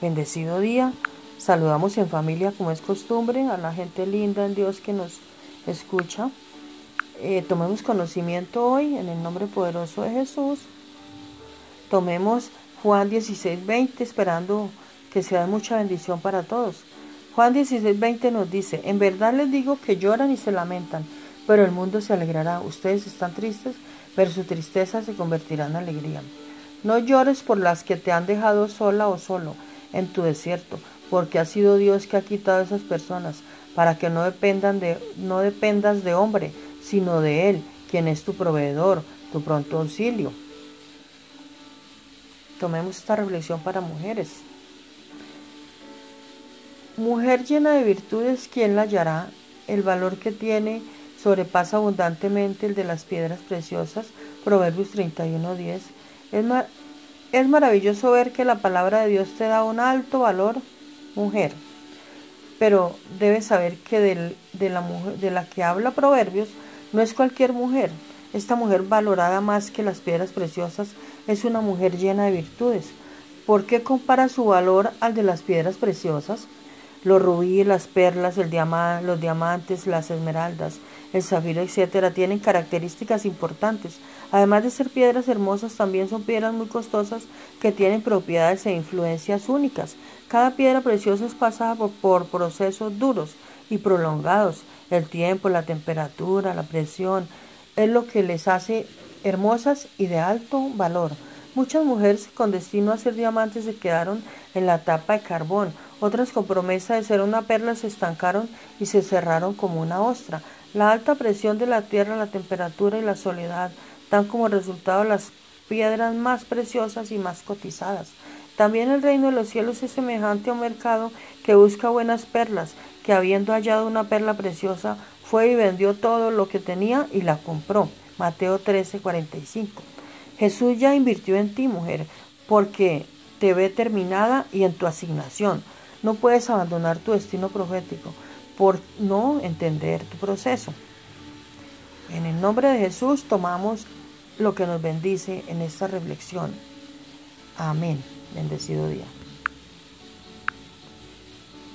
Bendecido día. Saludamos en familia como es costumbre a la gente linda en Dios que nos escucha. Eh, tomemos conocimiento hoy en el nombre poderoso de Jesús. Tomemos Juan 16, 20 esperando que sea de mucha bendición para todos. Juan 16, 20 nos dice, en verdad les digo que lloran y se lamentan, pero el mundo se alegrará. Ustedes están tristes, pero su tristeza se convertirá en alegría. No llores por las que te han dejado sola o solo en tu desierto, porque ha sido Dios que ha quitado a esas personas, para que no, dependan de, no dependas de hombre, sino de Él, quien es tu proveedor, tu pronto auxilio. Tomemos esta reflexión para mujeres. Mujer llena de virtudes, ¿quién la hallará? El valor que tiene sobrepasa abundantemente el de las piedras preciosas. Proverbios 31.10. Es, es maravilloso ver que la palabra de Dios te da un alto valor, mujer. Pero debes saber que de, la mujer, de la que habla Proverbios no es cualquier mujer. Esta mujer valorada más que las piedras preciosas es una mujer llena de virtudes. ¿Por qué compara su valor al de las piedras preciosas? Los rubíes, las perlas, los diamantes, las esmeraldas, el zafiro, etcétera, tienen características importantes. Además de ser piedras hermosas, también son piedras muy costosas que tienen propiedades e influencias únicas. Cada piedra preciosa es pasada por, procesos duros y prolongados. El tiempo, la temperatura, la presión, es lo que les hace hermosas y de alto valor. Muchas mujeres con destino a ser diamantes se quedaron en la tapa de carbón, otras con promesa de ser una perla se estancaron y se cerraron como una ostra. La alta presión de la tierra, la temperatura y la soledad dan como resultado las piedras más preciosas y más cotizadas. También el reino de los cielos es semejante a un mercado que busca buenas perlas, que habiendo hallado una perla preciosa, fue y vendió todo lo que tenía y la compró. Mateo 13, 45. Jesús ya invirtió en ti, mujer, porque te ve terminada y en tu asignación. No puedes abandonar tu destino profético por no entender tu proceso. En el nombre de Jesús tomamos lo que nos bendice en esta reflexión. Amén. Bendecido día.